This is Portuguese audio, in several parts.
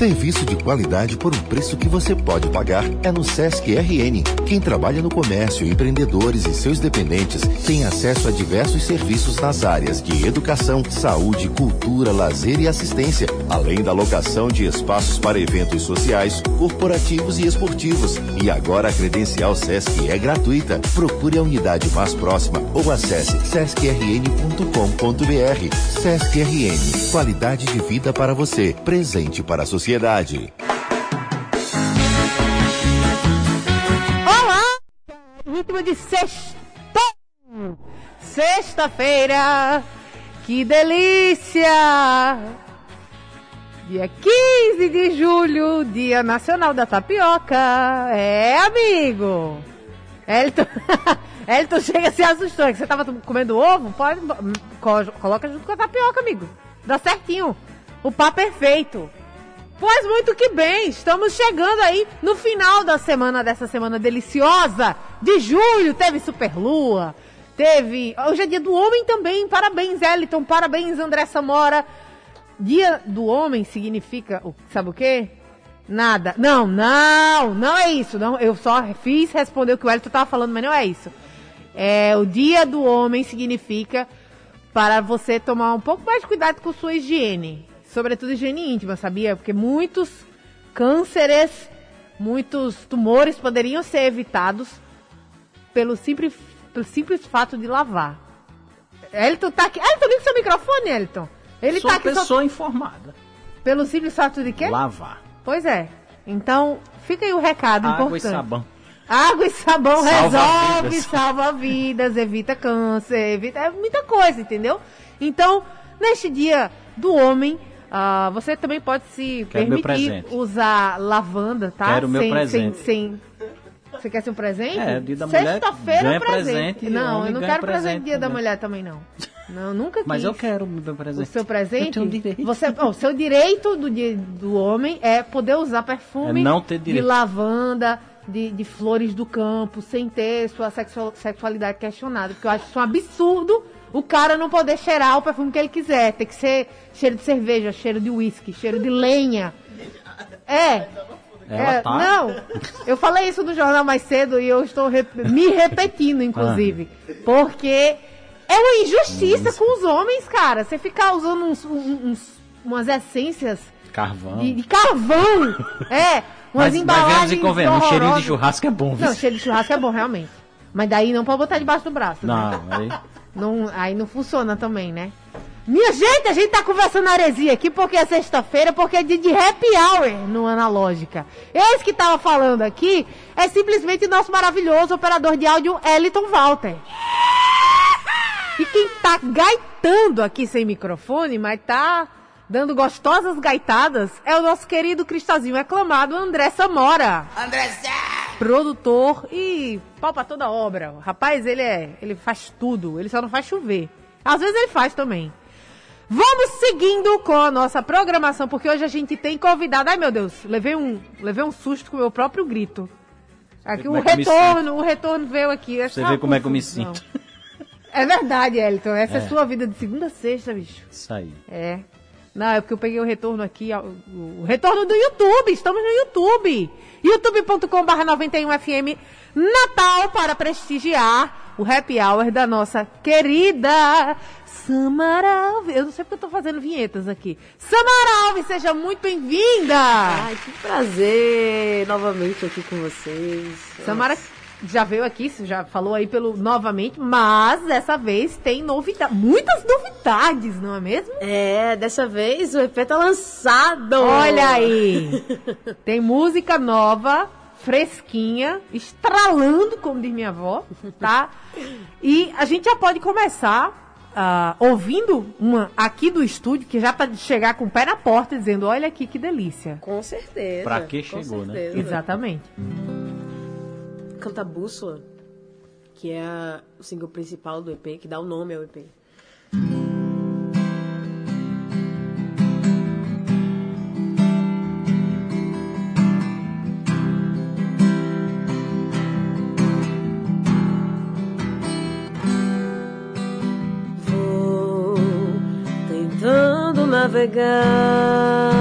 Serviço de qualidade por um preço que você pode pagar é no Sesc RN. Quem trabalha no comércio, empreendedores e seus dependentes tem acesso a diversos serviços nas áreas de educação, saúde, cultura, lazer e assistência, além da locação de espaços para eventos sociais, corporativos e esportivos. E agora a credencial Sesc é gratuita. Procure a unidade mais próxima ou acesse sescrn.com.br. Sesc RN, qualidade de vida para você, presente para a sociedade. Olá! Ritmo de sexta! Sexta-feira! Que delícia! Dia 15 de julho, Dia Nacional da Tapioca. É, amigo! Elton, Elton chega se assustou. É que você tava comendo ovo? Pode, co- coloca junto com a tapioca, amigo. Dá certinho. O papo perfeito. Pois muito que bem, estamos chegando aí no final da semana, dessa semana deliciosa de julho. Teve Superlua, teve. Hoje é dia do homem também. Parabéns, Eliton. Parabéns, André Samora. Dia do homem significa. Sabe o quê? Nada. Não, não, não é isso. Não, eu só fiz responder o que o Elton estava falando, mas não é isso. É, o dia do homem significa para você tomar um pouco mais de cuidado com sua higiene. Sobretudo higiene íntima, sabia? Porque muitos cânceres, muitos tumores poderiam ser evitados pelo simples, pelo simples fato de lavar. Elton tá aqui. Elton, liga seu microfone, Elton. Ele Sou tá aqui só pessoa informada. pelo simples fato de quê? Lavar. Pois é. Então, fica aí o recado Água importante. e sabão. Água e sabão Salva resolve, vidas. salva vidas, evita câncer, evita é muita coisa, entendeu? Então, neste dia do homem, ah, você também pode se Quero permitir usar lavanda, tá? Quero meu sem, presente. Sem, sem- Você quer ser um presente? É, dia da mulher, Sexta-feira é presente. presente não, eu não quero presente presente dia da mulher também, não. Não, nunca quis. Mas eu quero o meu presente. O seu presente? Eu direito. Você, ó, o seu direito do, dia do homem é poder usar perfume É não ter de lavanda, de, de flores do campo, sem ter sua sexual- sexualidade questionada. Porque eu acho isso um absurdo o cara não poder cheirar o perfume que ele quiser. Tem que ser cheiro de cerveja, cheiro de uísque, cheiro de lenha. É. É, tá. Não, eu falei isso no jornal mais cedo e eu estou rep- me repetindo, inclusive. Porque é uma injustiça com os homens, cara. Você ficar usando uns, uns- umas essências Carvão. de, de carvão. é, umas mas, mas embalagens. vemos e convenhamos, cheirinho de churrasco é bom. viu? Não, cheiro de churrasco é bom, realmente. Mas daí não pode botar debaixo do braço. né? Não, aí... Não, aí não funciona também, né? Minha gente, a gente tá conversando heresia aqui porque é sexta-feira, porque é dia de happy hour no Analógica. Esse que tava falando aqui é simplesmente nosso maravilhoso operador de áudio, Eliton Walter. E quem tá gaitando aqui sem microfone, mas tá dando gostosas gaitadas, é o nosso querido cristalzinho aclamado André Samora. André Produtor e pau pra toda obra. Rapaz, ele é. Ele faz tudo, ele só não faz chover. Às vezes ele faz também. Vamos seguindo com a nossa programação, porque hoje a gente tem convidado. Ai meu Deus, levei um, levei um susto com o meu próprio grito. Aqui o é retorno, o retorno veio aqui. Você vê como é que eu me sinto. É verdade, Elton. Essa é, É. sua vida de segunda a sexta, bicho. Isso aí. É. Não, é porque eu peguei o retorno aqui, o retorno do YouTube. Estamos no YouTube. youtube.com.br 91FM Natal para prestigiar o happy hour da nossa querida Samara Alves. Eu não sei porque eu tô fazendo vinhetas aqui. Samara Alves, seja muito bem-vinda! Ai, que prazer novamente aqui com vocês. Samara já veio aqui, já falou aí pelo novamente, mas dessa vez tem novidade, muitas novidades, não é mesmo? É, dessa vez o EP tá lançado. Olha aí! Tem música nova, fresquinha, estralando, como diz minha avó, tá? E a gente já pode começar ah, ouvindo uma aqui do estúdio, que já tá de chegar com o pé na porta, dizendo: olha aqui que delícia. Com certeza. Pra que chegou, né? certeza. Exatamente. Canta Bússola, que é a- o single principal do EP, que dá o nome ao EP. Vou tentando navegar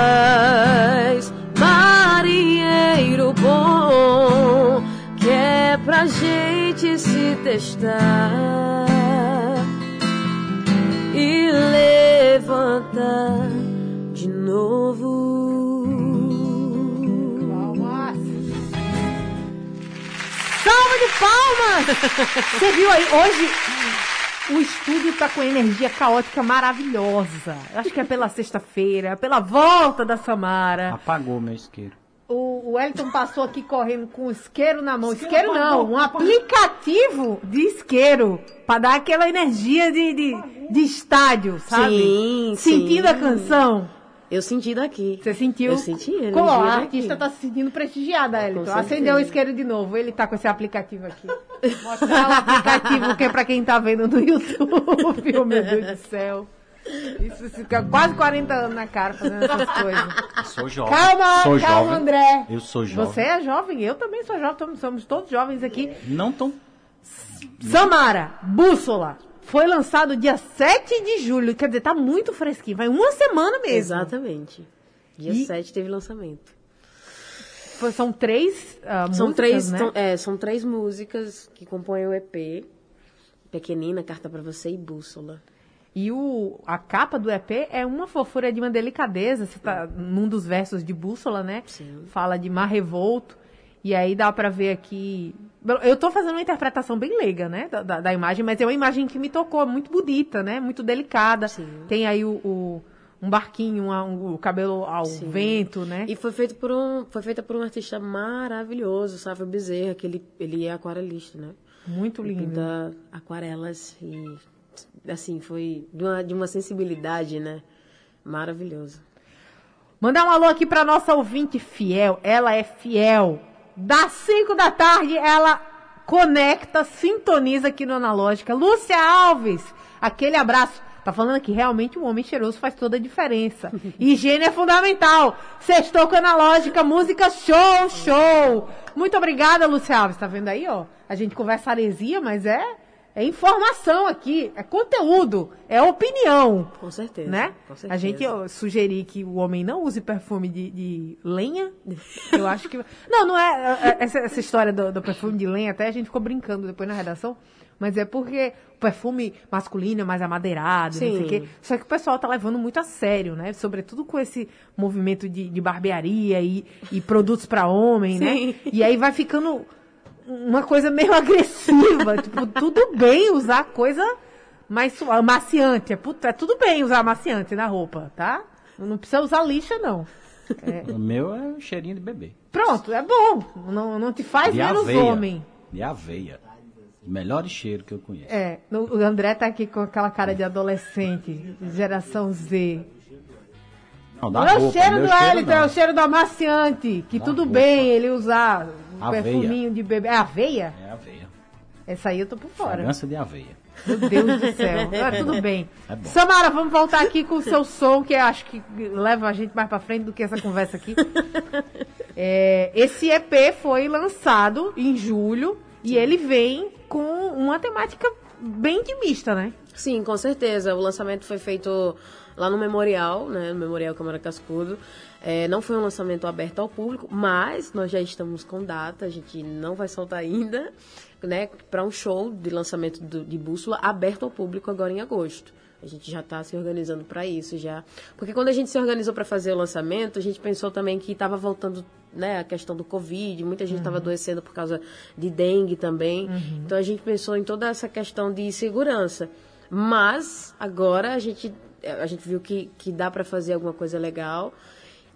faz marinheiro bom que é pra gente se testar e levantar de novo. Palmas! Salva de palmas! Você viu aí, hoje estúdio tá com energia caótica maravilhosa. Acho que é pela sexta-feira, pela volta da Samara. Apagou meu isqueiro. O, o Wellington passou aqui correndo com o isqueiro na mão. Isqueiro Isqueiro não, apagou, um apagou. aplicativo de isqueiro. Pra dar aquela energia de, de, de estádio, sabe? Sim, Sentindo sim. a canção. Eu senti daqui. Você sentiu? Eu senti a Como a artista tá se sentindo prestigiada, Elton. Acendeu o isqueiro de novo. Ele tá com esse aplicativo aqui. Mostrar o aplicativo que é pra quem tá vendo no YouTube. Oh, meu Deus do céu. Isso fica quase 40 anos na cara fazendo essas coisas. Eu sou jovem. Calma, sou calma, jovem. André. Eu sou jovem. Você é jovem, eu também sou jovem, somos- somos todos jovens aqui. Não tão. Samara, Bússola, foi lançado dia 7 de julho, quer dizer, tá muito fresquinho, vai uma semana mesmo. Exatamente. Dia E- 7 teve lançamento. Foi- São três ah, São músicas, três, né? tão- é, são três músicas que compõem o EP. Pequenina, Carta pra Você e Bússola. E o, a capa do EP é uma fofura de uma delicadeza. Você tá num dos versos de Bússola, né? Sim. Fala de mar revolto. E aí dá pra ver aqui. Eu tô fazendo uma interpretação bem leiga, né? Da, da- da imagem, mas é uma imagem que me tocou, muito bonita, né? Muito delicada. Sim. Tem aí o, o- um barquinho, uma- um- o cabelo ao Sim. vento, né? E foi, feito por um, foi feita por um artista maravilhoso, Sávio Bezerra, que ele, ele é aquarelista, né? Muito lindo. Pinta aquarelas e, assim, foi de uma, de uma sensibilidade, né? Maravilhoso. Mandar um alô aqui pra nossa ouvinte fiel. Ela é fiel. Das 5 da tarde, ela conecta, sintoniza aqui no Analógica. Lúcia Alves, aquele abraço. Tá falando que realmente um homem cheiroso faz toda a diferença. Higiene é fundamental. Sextou com Analógica, música show, show. Muito obrigada, Lúcia Alves. Tá vendo aí, ó? A gente conversa heresia, mas é, é informação aqui. É conteúdo. É opinião Com certeza. né? Com certeza. A gente sugerir que o homem não use perfume de, de lenha. Eu acho que. Não, não é. é, Essa, essa história do, do perfume de lenha, até a gente ficou brincando depois na redação. Mas é porque o perfume masculino é mais amadeirado, não sei o Sim. quê. Só que o pessoal tá levando muito a sério, né? Sobretudo com esse movimento de, de barbearia e, e produtos para homem, Sim. né? E aí vai ficando uma coisa meio agressiva. tipo, tudo bem usar coisa mais suave, amaciante. É, é tudo bem usar amaciante na roupa, tá? Não precisa usar lixa, não. O meu é um cheirinho de bebê. Pronto, é bom. Não, não te faz De menos aveia. homem. De aveia. O melhor cheiro que eu conheço. É, o André tá aqui com aquela cara de adolescente, geração Z. Não, da é o roupa, cheiro do Elton, é o cheiro do amaciante. Que Da tudo roupa. bem ele usar um Aveia. perfuminho de bebê. É aveia? É aveia. Essa aí eu tô por fora. Fragrância de aveia. Meu Deus do céu. Ah, tudo bem. É. Samara, vamos voltar aqui com o seu som, que eu acho que leva a gente mais pra frente do que essa conversa aqui. É, esse EP foi lançado em julho e ele vem com uma temática bem intimista, né? Sim, com certeza. O lançamento foi feito lá no Memorial, né? No Memorial Câmara Cascudo. É, não foi um lançamento aberto ao público, mas nós já estamos com data, a gente não vai soltar ainda, né? Para um show de lançamento do, de bússola aberto ao público agora em agosto. A gente já está se organizando para isso já. Porque quando a gente se organizou para fazer o lançamento, a gente pensou também que estava voltando né, a questão do Covid, muita gente estava uhum. adoecendo por causa de dengue também. Uhum. Então a gente pensou em toda essa questão de segurança. Mas agora a gente, a gente viu que, que dá para fazer alguma coisa legal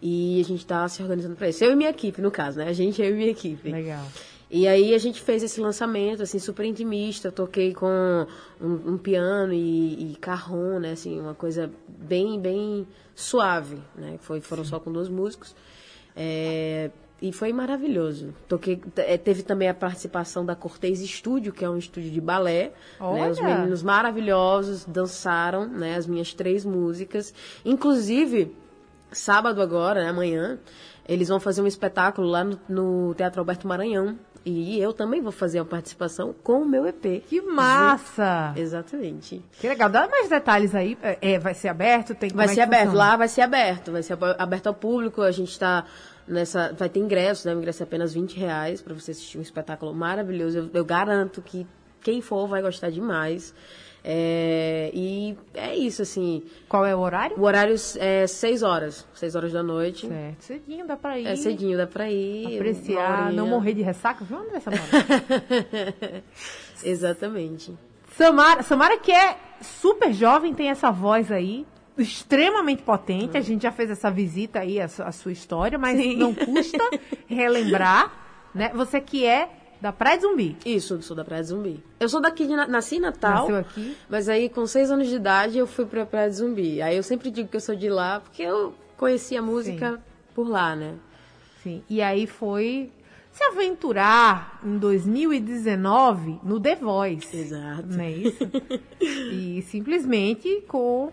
e a gente está se organizando para isso. Eu e minha equipe, no caso, né? A gente, eu e minha equipe. Legal. E aí a gente fez esse lançamento, assim, super intimista. Eu toquei com um, um piano e, e carrom, né? Assim, uma coisa bem, bem suave, né? Foi, foram só com dois músicos. É, e foi maravilhoso. Toquei, é, teve também a participação da Cortez Estúdio, que é um estúdio de balé. Né? Os meninos maravilhosos dançaram né, as minhas três músicas. Inclusive, sábado agora, né, amanhã, eles vão fazer um espetáculo lá no, no Teatro Alberto Maranhão. E eu também vou fazer a participação com o meu EP. Que massa! Exatamente. Que legal. Dá mais detalhes aí. É, é vai ser aberto? Tem, vai é ser é aberto. Funciona? Lá vai ser aberto. Vai ser aberto ao público. A gente está nessa... Vai ter ingresso, né? O ingresso é apenas 20 reais para você assistir um espetáculo maravilhoso. Eu, eu garanto que quem for vai gostar demais. É, e é isso, assim. Qual é o horário? O horário é 6 horas. 6 horas da noite. Certo. Cedinho dá pra ir. É cedinho, dá pra ir. Apreciar, não morrer de ressaca. Viu, André Samara? Exatamente. Samara, Samara, que é super jovem, tem essa voz aí extremamente potente. A gente já fez essa visita aí, a, a sua história, mas Sim. não custa relembrar, né? Você que é da Praia de Zumbi? Isso, sou da Praia de Zumbi. Eu sou daqui, de, nasci em Natal. Nasceu aqui? Mas aí, com seis anos de idade, eu fui pra Praia de Zumbi. Aí eu sempre digo que eu sou de lá, porque eu conheci a música Sim. por lá, né? Sim. E aí foi se aventurar em 2019 no The Voice. Exato. Não é isso? e simplesmente com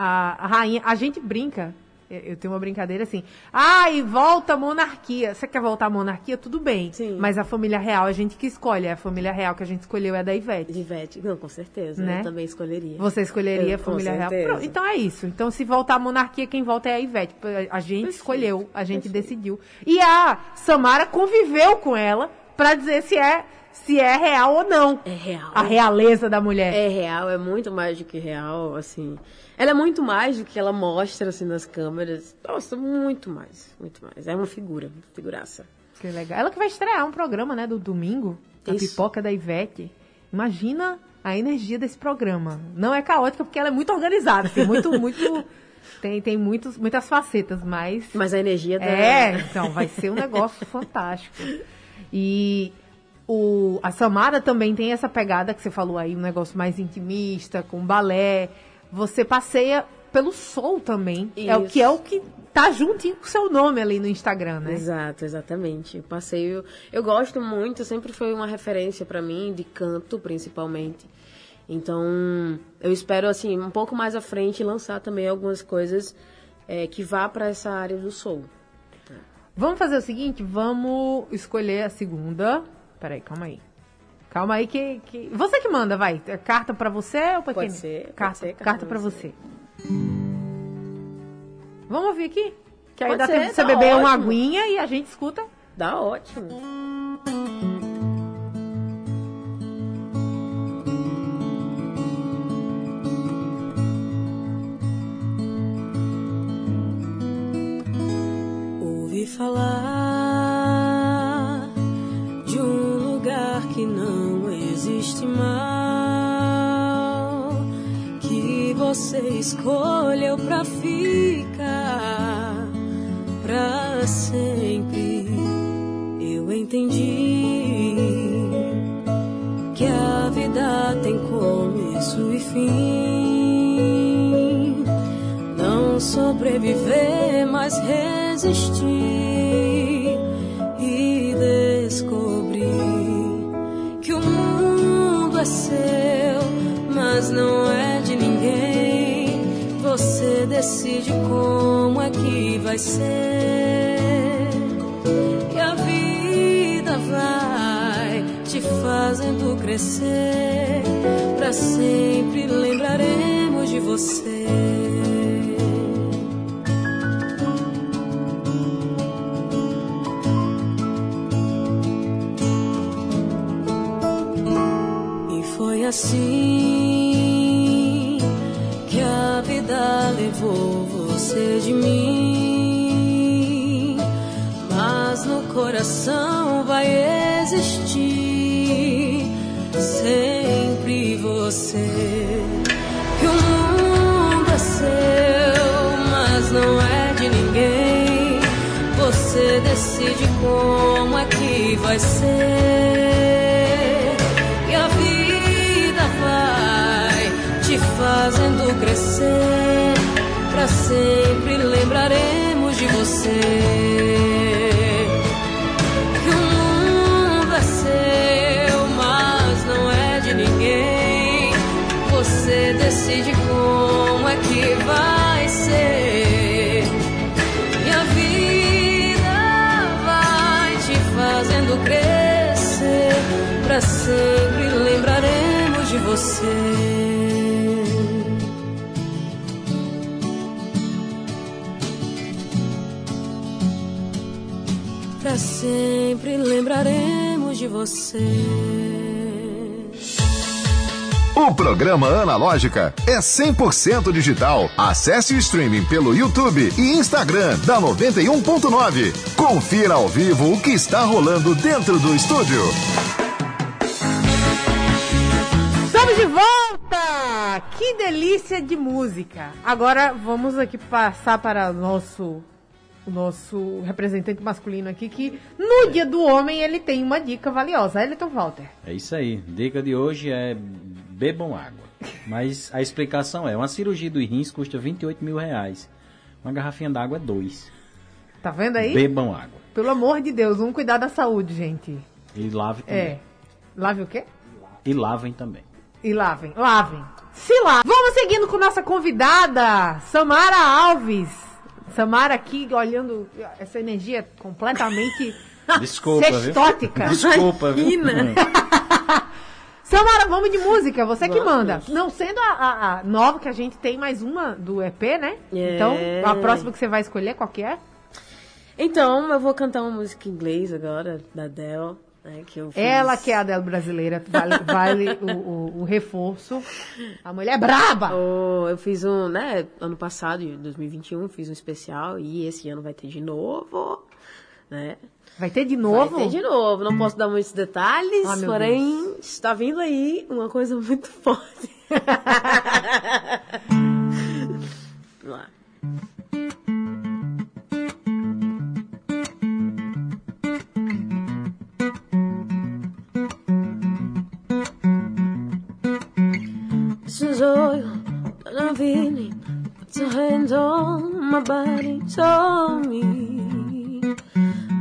a, a rainha. A gente brinca eu tenho uma brincadeira assim. Ah, e volta a monarquia. Você quer voltar à monarquia? Tudo bem. Sim. Mas a família real a gente que escolhe. A família real que a gente escolheu é da Ivete. Ivete, não, com certeza. Né? Eu também escolheria. Você escolheria eu, a família real? Pronto, então é isso. Então se voltar à monarquia, quem volta é a Ivete. A gente Perfeito. escolheu, a gente Perfeito. decidiu. E a Samara conviveu com ela para dizer se é se é real ou não. É real. A realeza da mulher. É real, é muito mais do que real, assim. Ela é muito mais do que ela mostra assim nas câmeras. Nossa, muito mais, muito mais. É uma figura, figuraça. Que legal. Ela que vai estrear um programa, né, do domingo, a pipoca da Ivete. Imagina a energia desse programa. Não é caótica porque ela é muito organizada, tem muito, muito tem, tem muitos, muitas facetas, mas. Mas a energia dela. É, então, vai ser um negócio fantástico. E o, a Samara também tem essa pegada que você falou aí, um negócio mais intimista, com balé você passeia pelo sol também. Isso. É o que é o que tá juntinho com o seu nome ali no Instagram, né? Exato, exatamente. O passeio, eu gosto muito, sempre foi uma referência para mim de canto, principalmente. Então, eu espero assim, um pouco mais à frente lançar também algumas coisas é, que vá para essa área do soul. Vamos fazer o seguinte, vamos escolher a segunda. Peraí, calma aí. Calma aí que, que... Você que manda, vai. É carta para você ou para quem? Pode ser. Carta, pode ser, carta para você. você. Vamos ouvir aqui? Que aí pode dá ser, tempo de você beber ótimo. uma aguinha e a gente escuta. Dá ótimo. Ouvi falar você escolheu pra ficar pra sempre. Eu entendi que a vida tem começo e fim. Não sobreviver, mas resistir decide como é que vai ser. E a vida vai te fazendo crescer Pra sempre lembraremos de você. E foi assim coração vai existir sempre você. Que o mundo é seu, mas não é de ninguém. Você decide como é que vai ser. E a vida vai te fazendo crescer. Pra sempre lembraremos de você. Decide como é que vai ser. E a vida vai te fazendo crescer. Pra sempre lembraremos de você. Pra sempre lembraremos de você. O programa Analógica é 100% digital. Acesse o streaming pelo YouTube e Instagram da 91.9. Confira ao vivo o que está rolando dentro do estúdio. Estamos de volta! Que delícia de música! Agora vamos aqui passar para o nosso, o nosso representante masculino aqui, que no dia do homem ele tem uma dica valiosa. Elton Walter. É isso aí. Dica de hoje é bebam água. Mas a explicação é, uma cirurgia dos rins custa 28 mil reais. Uma garrafinha d'água é dois. Tá vendo aí? Bebam água. Pelo amor de Deus, vamos cuidar da saúde, gente. E lavem também. É. Lave o quê? E lavem também. E lavem, lavem. Se lá. Vamos seguindo com nossa convidada, Samara Alves. Samara aqui olhando essa energia completamente Desculpa, viu? sextótica. Desculpa, viu? Samara, vamos de música, você que Vamos. manda. Não sendo a, a- a nova que a gente tem mais uma do EP, né? É. Então, a próxima que você vai escolher, qual que é? Então, eu vou cantar uma música em inglês agora, da Adele. Né, que. Ela que é a Adele brasileira, vale, vale o, o- o reforço. A mulher é braba! Oh, eu fiz um, né, ano passado, em 2021, fiz um especial e esse ano vai ter de novo, né? Vai ter de novo? Vai ter de novo, não posso dar muitos detalhes, meu porém está vindo aí uma coisa muito forte. Vamos lá. Oil that I'm feeling. My body, told me.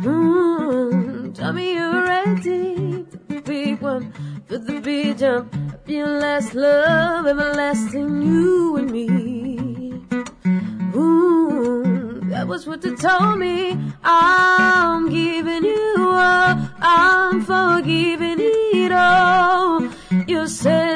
Mm, tell me you're ready the big one, for the big jump. Your last love, everlasting, you and me. Ooh, that was what they told me. I'm giving you up, I'm forgiving it all. You set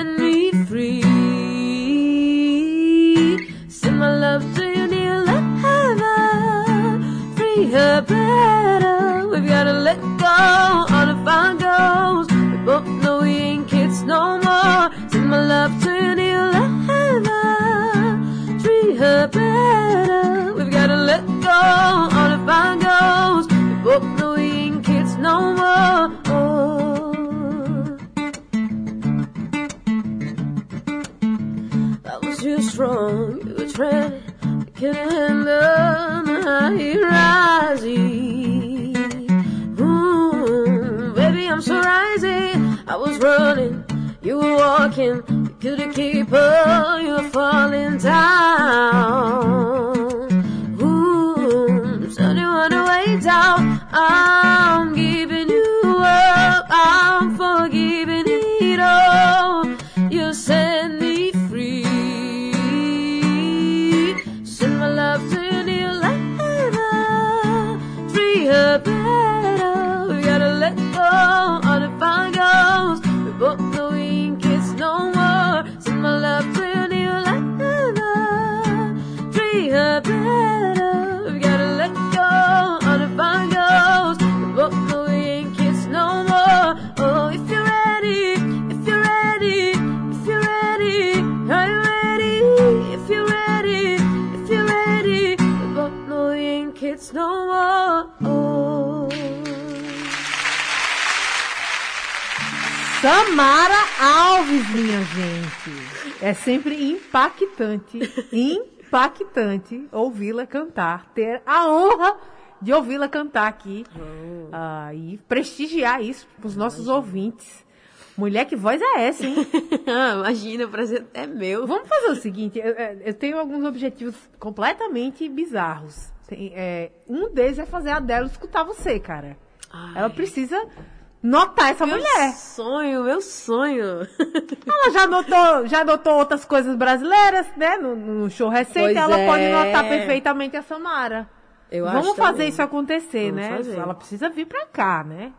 Ooh, baby, I'm so rising. I was running, you were walking, you couldn't keep up, you were falling down. Samara Alves, minha gente. É sempre impactante, impactante ouvi-la cantar, ter a honra de ouvi-la cantar aqui ah, e prestigiar isso para os nossos ouvintes. Mulher, que voz é essa, hein? Ah, Imagina, o prazer é meu. Vamos fazer o seguinte, eu, eu tenho alguns objetivos completamente bizarros. Tem, é, um deles é fazer a dela escutar você, cara. Ai. Ela precisa notar essa Meu mulher. sonho, meu sonho. Ela já notou, já notou outras coisas brasileiras, né? No, no show recente, Pois ela é. pode notar perfeitamente a Samara. Eu Vamos acho fazer também. isso acontecer, Vamos né? fazer. Ela precisa vir pra cá, né?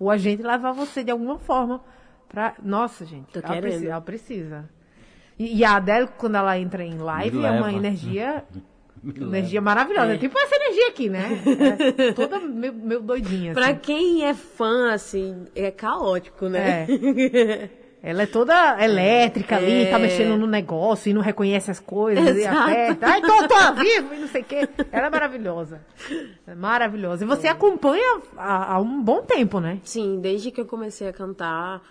Ou a gente levar você de alguma forma pra. Nossa, gente. Tô ela, querendo. precisa, ela precisa. E, e a Adele, quando ela entra em live, Me é uma energia. Energia maravilhosa. É. tipo essa energia aqui, né? É toda meio, meio doidinha. Pra assim. quem é fã, assim, é caótico, né? Ela é toda elétrica ali, É. tá mexendo no negócio e não reconhece as coisas e Exato. aperta. Ai, tô, tô vivo e não sei o quê. Ela é maravilhosa. É maravilhosa. E você acompanha há, há um bom tempo, né? Sim, desde que eu comecei a cantar,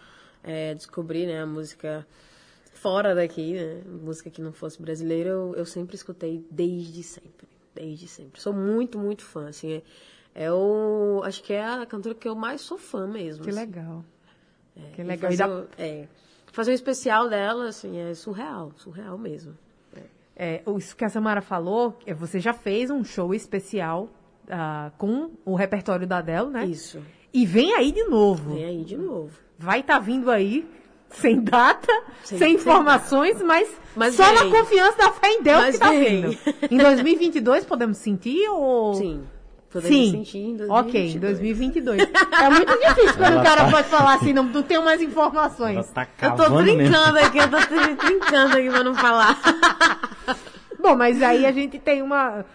é, descobri, né, a música fora daqui, né, música que não fosse brasileira, eu, eu sempre escutei desde sempre, desde sempre. Sou muito, muito fã, assim, é, é o, acho que é a cantora que eu mais sou fã mesmo. Que assim. legal. que E legal. Fazer, dá- é, fazer um especial dela, assim, é surreal, surreal mesmo. é, isso que a Samara falou, é, você já fez um show especial ah, com o repertório da Adele, né? Isso. E vem aí de novo. Vem aí de novo. Vai estar vindo aí, sem data, sem, Sem- sem informações, mas, Mas só vem. na confiança da fé em Deus Mas que tá vem. vindo. Em 2022 podemos sentir ou... Sim. Podemos Sim. sentir em Ok, em 2022. 2022. É muito difícil quando Ela o cara tá- pode falar assim, não, não tenho mais informações. tá Eu tô cavando mesmo. brincando aqui, eu tô brincando aqui pra não falar. Bom, mas aí a gente tem uma...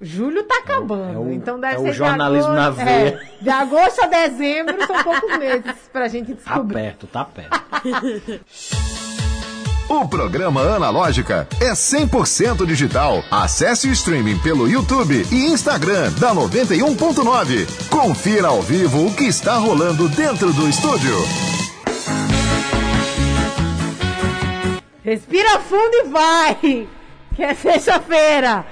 Julho tá acabando, é o- então deve é o ser de jornalismo na agosto- veia. é, de agosto a dezembro são poucos meses pra gente Tá descobrir. perto, tá perto. O programa Analógica é 100% digital. Acesse o streaming pelo YouTube e Instagram da 91.9. Confira ao vivo o que está rolando dentro do estúdio. Respira fundo e vai! Que é sexta-feira!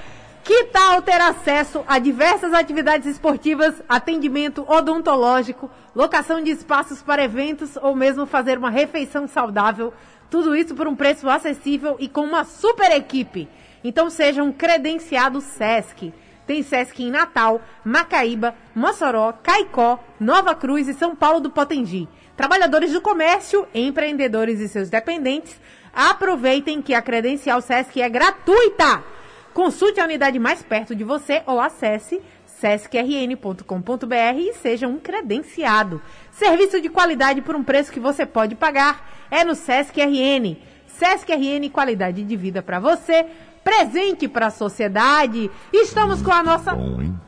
Que tal ter acesso a diversas atividades esportivas, atendimento odontológico, locação de espaços para eventos ou mesmo fazer uma refeição saudável? Tudo isso por um preço acessível e com uma super equipe. Então seja um credenciado SESC. Tem SESC em Natal, Macaíba, Mossoró, Caicó, Nova Cruz e São Paulo do Potengi. Trabalhadores do comércio, empreendedores e seus dependentes, aproveitem que a credencial SESC é gratuita. Consulte a unidade mais perto de você ou acesse sescrn.com.br e seja um credenciado. Serviço de qualidade por um preço que você pode pagar é no Sesc RN. Sesc RN, qualidade de vida para você, presente para a sociedade. Estamos com a nossa Bom, hein?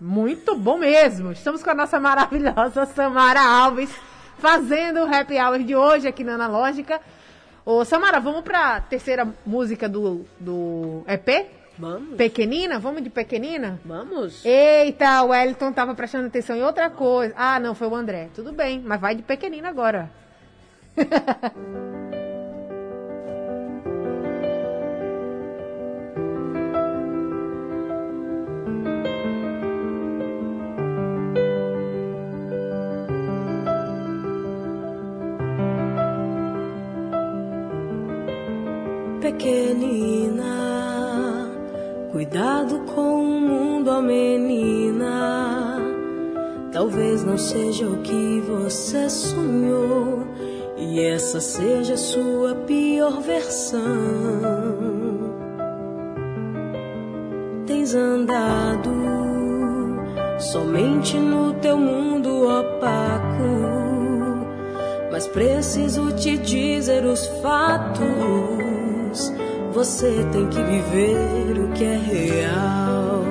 muito bom mesmo. Estamos com a nossa maravilhosa Samara Alves fazendo o happy hour de hoje aqui na Analógica. Ô, Samara, vamos pra terceira música do, do EP? Vamos? Pequenina? Vamos de pequenina? Vamos? Eita, o Wellington tava prestando atenção em outra coisa. Ah, não, foi o André. Tudo bem, mas vai de pequenina agora. Pequenina, cuidado com o mundo, ó menina. Talvez não seja o que você sonhou, e essa seja a sua pior versão. Tens andado somente no teu mundo opaco. Mas preciso te dizer os fatos. Você tem que viver o que é real.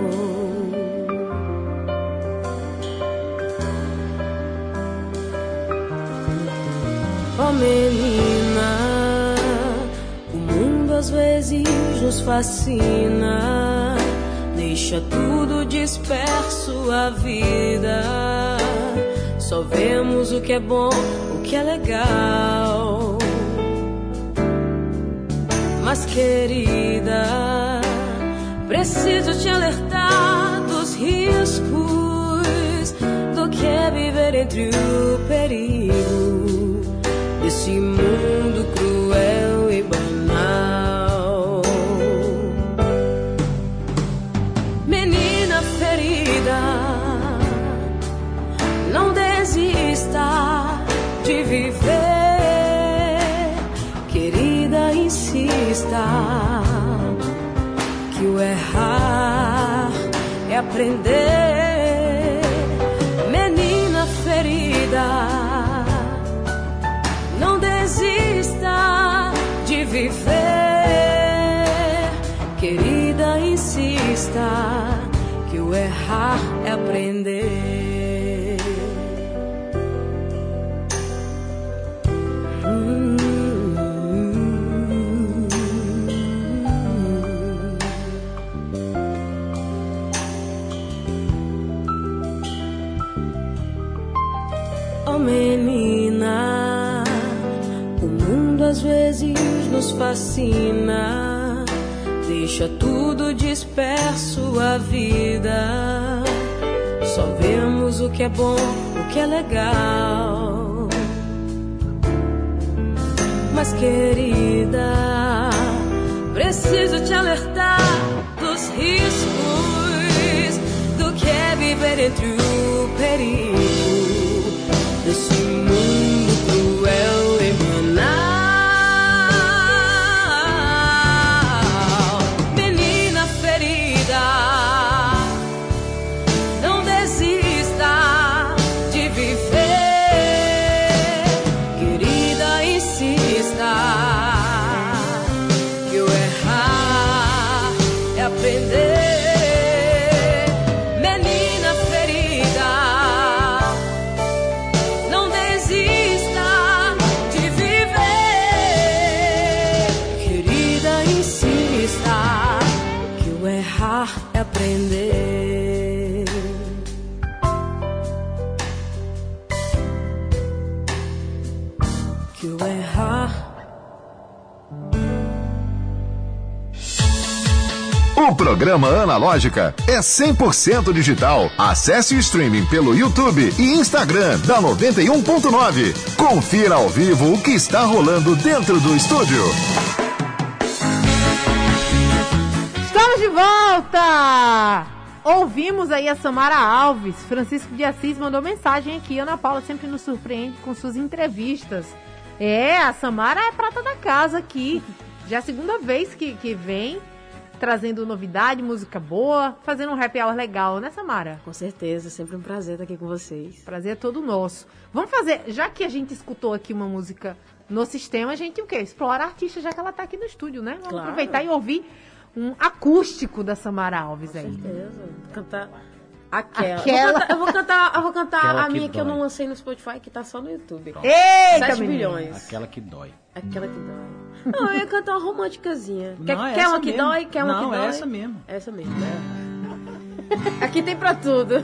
Oh menina, o mundo às vezes nos fascina. Deixa tudo disperso a vida. Só vemos o que é bom, o que é legal. Mas querida, preciso te alertar dos riscos do que é viver entre o perigo desse mundo aprender. Menina ferida, não desista de viver. Querida, insista que o errar é aprender. Nos fascina, deixa tudo disperso a vida. Só vemos o que é bom, o que é legal. Mas querida, preciso te alertar dos riscos do que é viver entre o perigo desse mundo programa Analógica é 100% digital. Acesse o streaming pelo YouTube e Instagram da 91.9. Confira ao vivo o que está rolando dentro do estúdio. Estamos de volta! Ouvimos aí a Samara Alves. Francisco de Assis mandou mensagem aqui. Ana Paula sempre nos surpreende com suas entrevistas. É, a Samara é prata da casa aqui. Já é a segunda vez que, que vem trazendo novidade, música boa, fazendo um happy hour legal, né, Samara? Com certeza, sempre um prazer estar aqui com vocês. Prazer é todo nosso. Vamos fazer, já que a gente escutou aqui uma música no sistema, a gente o quê? Explora a artista, já que ela tá aqui no estúdio, né? Vamos Claro. aproveitar e ouvir um acústico da Samara Alves aí. certeza. Cantar aquela. Aquela. Eu vou cantar, eu vou cantar, eu vou cantar a que minha que eu dói. não lancei no Spotify, que tá só no YouTube. Eita, 7 menino. bilhões. Aquela que dói. Aquela que dói. Não, eu ia cantar uma românticazinha. Quer, Não, é quer essa uma que mesmo. dói? Quer uma Não, que é dói? essa mesmo. Essa mesmo, né? Aqui tem pra tudo.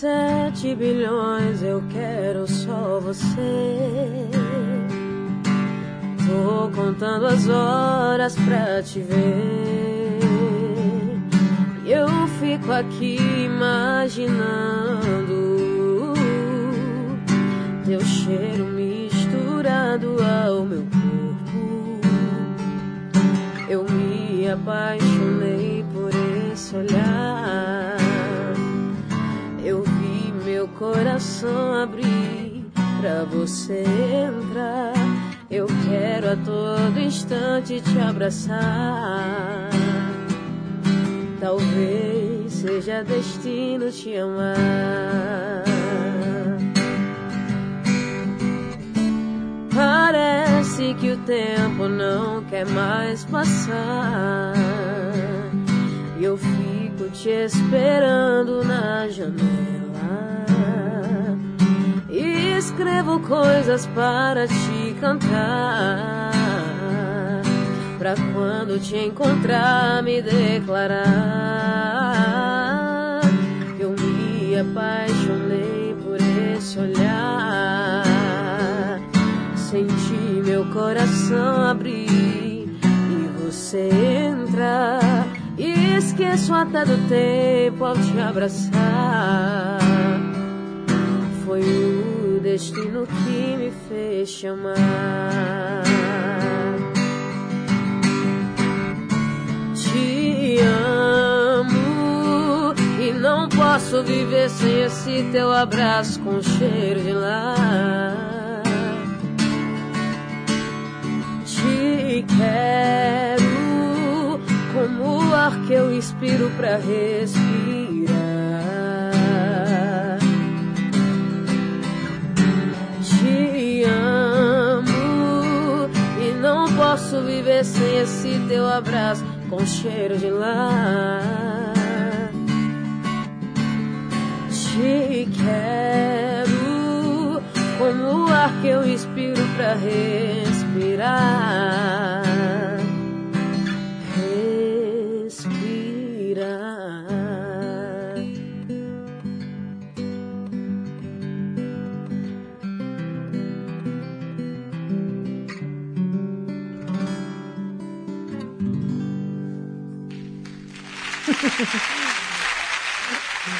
sete bilhões eu quero só você. Tô contando as horas pra te ver. E eu fico aqui imaginando teu cheiro misturado ao meu corpo. Eu me apaixonei por esse olhar. Coração abrir pra você entrar. Eu quero a todo instante te abraçar. Talvez seja destino te amar. Parece que o tempo não quer mais passar. E eu fico te esperando na janela. Escrevo coisas para te cantar. Pra quando te encontrar me declarar eu me apaixonei por esse olhar. Senti meu coração abrir e você entrar. E esqueço até do tempo ao te abraçar. Foi o destino que me fez chamar. Te amo e não posso viver sem esse teu abraço com cheiro de lar. Te quero como o ar que eu inspiro pra respirar. Esse teu abraço com cheiro de lar. Te quero como o ar que eu inspiro respirar. Respirar.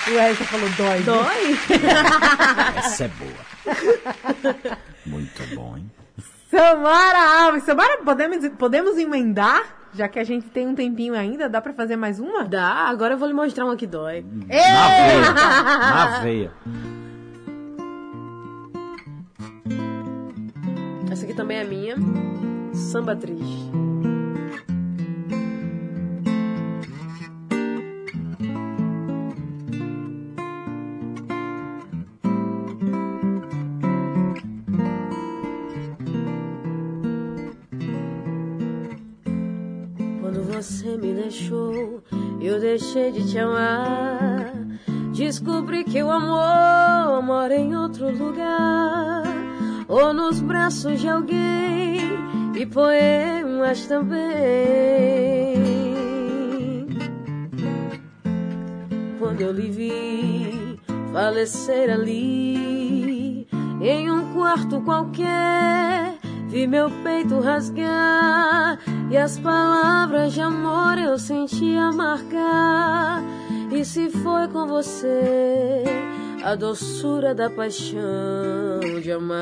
O Elton falou dói. Dói? Essa é boa. Muito bom, hein? Samara Alves. Samara, podemos, podemos emendar? Já que a gente tem um tempinho ainda, dá pra fazer mais uma? Dá, agora eu vou lhe mostrar uma que dói. Na veia. Na veia. Essa aqui também é minha. Samba triste. Te amar. Descobri que o amor mora em outro lugar, ou nos braços de alguém, e poemas também. Quando eu lhe vi falecer ali, em um quarto qualquer, vi meu peito rasgar e as palavras de amor eu sentia marcar. E se foi com você a doçura da paixão de amar.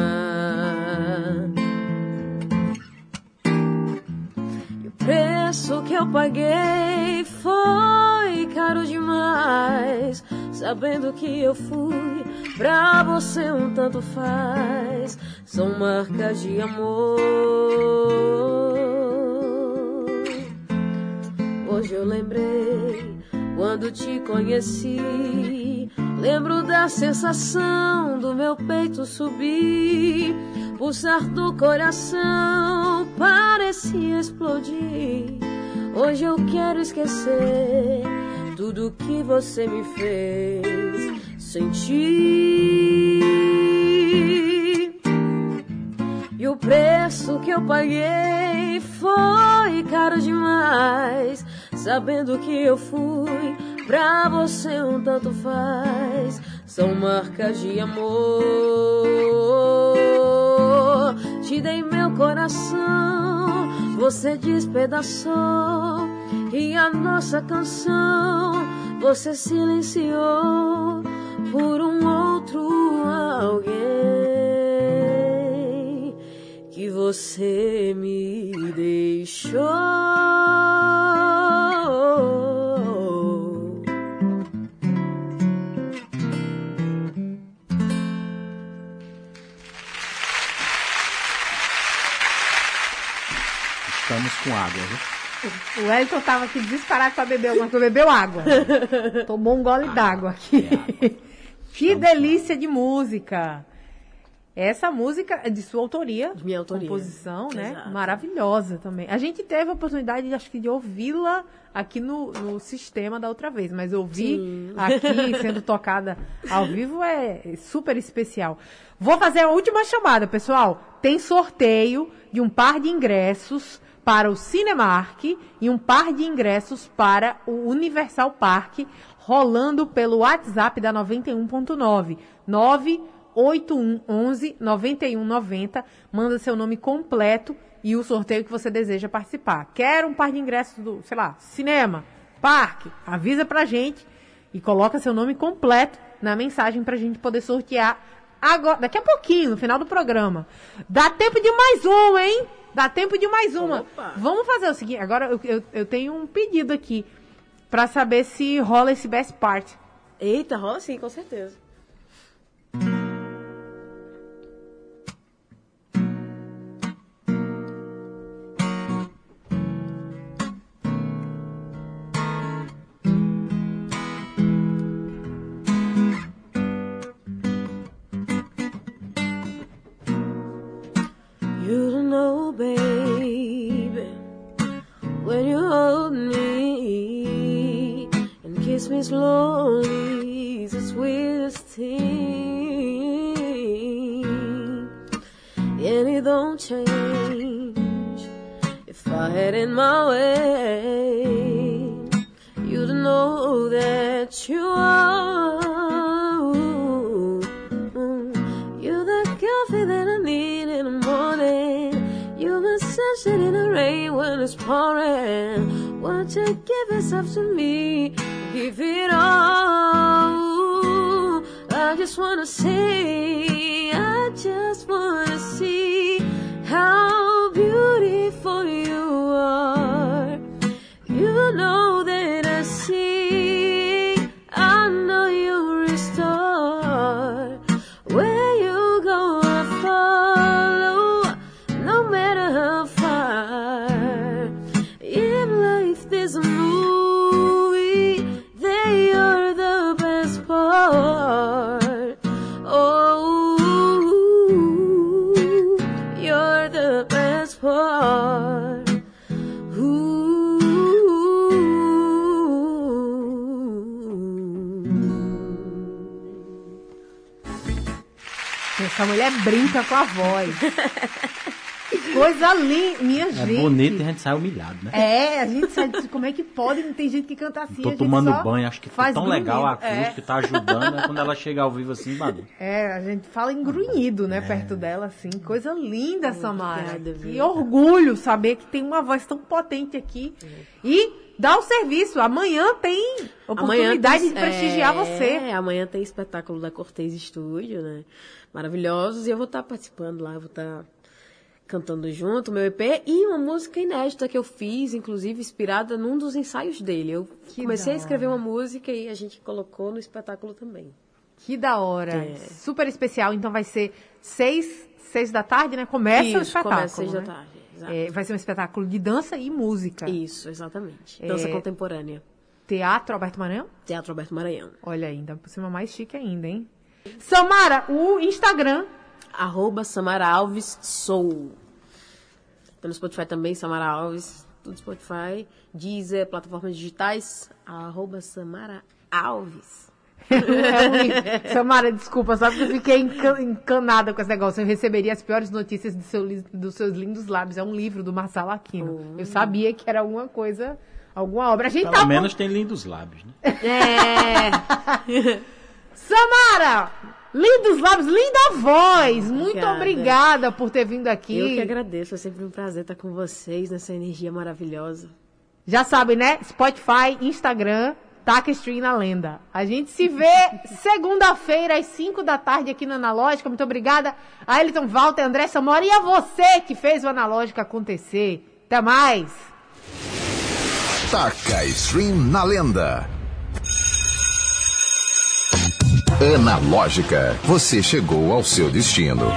E o preço que eu paguei foi caro demais, sabendo que eu fui pra você um tanto faz. São marcas de amor. Hoje eu lembrei quando te conheci. Lembro da sensação do meu peito subir, pulsar do coração parecia explodir. Hoje eu quero esquecer tudo que você me fez sentir. E o preço que eu paguei foi caro demais, sabendo que eu fui pra você um tanto faz. São marcas de amor. Te dei meu coração, você despedaçou. E a nossa canção você silenciou por um outro alguém que você me deixou. Estamos com água, viu? O Elton tava aqui disparado pra beber alguma coisa. Bebeu água. Tomou um gole d'água aqui. é água. que delícia de música. Essa música é de sua autoria. De minha autoria. Composição, né? Exato. Maravilhosa também. A gente teve a oportunidade, acho que, de ouvi-la aqui no, no sistema da outra vez, mas ouvir Sim. aqui sendo tocada ao vivo é super especial. Vou fazer a última chamada, pessoal. Tem sorteio de um par de ingressos para o Cinemark e um par de ingressos para o Universal Park, rolando pelo WhatsApp da 91.9. 98111 9190. Manda seu nome completo e o sorteio que você deseja participar. Quer um par de ingressos do, sei lá, cinema, parque? Avisa pra gente e coloca seu nome completo na mensagem pra gente poder sortear agora, daqui a pouquinho, no final do programa. Dá tempo de mais uma, hein? Dá tempo de mais uma. Opa. Vamos fazer o seguinte, agora eu, eu, eu tenho um pedido aqui pra saber se rola esse best part. Eita, rola sim, com certeza. Yourself to me? Give it all. I just wanna see. Brinca com a voz. Que Coisa linda, minha É gente. bonito e a gente sai humilhado, né? É, a gente sabe como é que pode, não tem gente que canta assim. Tô tomando banho, acho que foi faz tão legal a grunhido. acústica, tá ajudando. aí quando ela chega ao vivo assim, mano. É, é, a gente fala em grunhido, né, perto dela, assim. Coisa linda, Samara. Obrigada, Que viu? orgulho saber que tem uma voz tão potente aqui. E dá o serviço. Amanhã tem oportunidade tem- de prestigiar é, você. Amanhã tem espetáculo da Cortez Estúdio, né? Maravilhosos. E eu vou estar participando lá, vou estar cantando junto, meu EP, e uma música inédita que eu fiz, inclusive inspirada num dos ensaios dele. Eu Que comecei a da escrever uma música e a gente colocou no espetáculo também. Que da hora. É. Super especial. Então vai ser seis, seis da tarde, né? Começa o Isso, espetáculo. começa seis da né? tarde. É, vai ser um espetáculo de dança e música. Isso, exatamente. Dança É. contemporânea. Teatro Alberto Maranhão? Teatro Alberto Maranhão. Olha ainda, por cima mais chique ainda, hein? Samara, o Instagram. Arroba Samara Alves Sou. Tá no Spotify também, Samara Alves. Tudo Spotify. Deezer, plataformas digitais. Arroba Samara Alves. É. Samara, desculpa, só porque eu fiquei encan- encanada com esse negócio. Eu receberia as piores notícias do seu dos seus lindos lábios. É um livro do Marcelo Aquino. Eu sabia que era alguma coisa, alguma obra. A gente Pelo tá menos tem lindos lábios, né? É. Samara! Lindos lábios, linda voz! Muito Obrigada. obrigada por ter vindo aqui. Eu que agradeço. É sempre um prazer estar com vocês nessa energia maravilhosa. Já sabem, né? Spotify, Instagram, Taca Stream na Lenda. A gente se vê segunda-feira às 5 da tarde aqui no Analógica. Muito obrigada a Elton Walter, André Samora e a você que fez o Analógica acontecer. Até mais! Taca Stream na Lenda. Analógica, você chegou ao seu destino.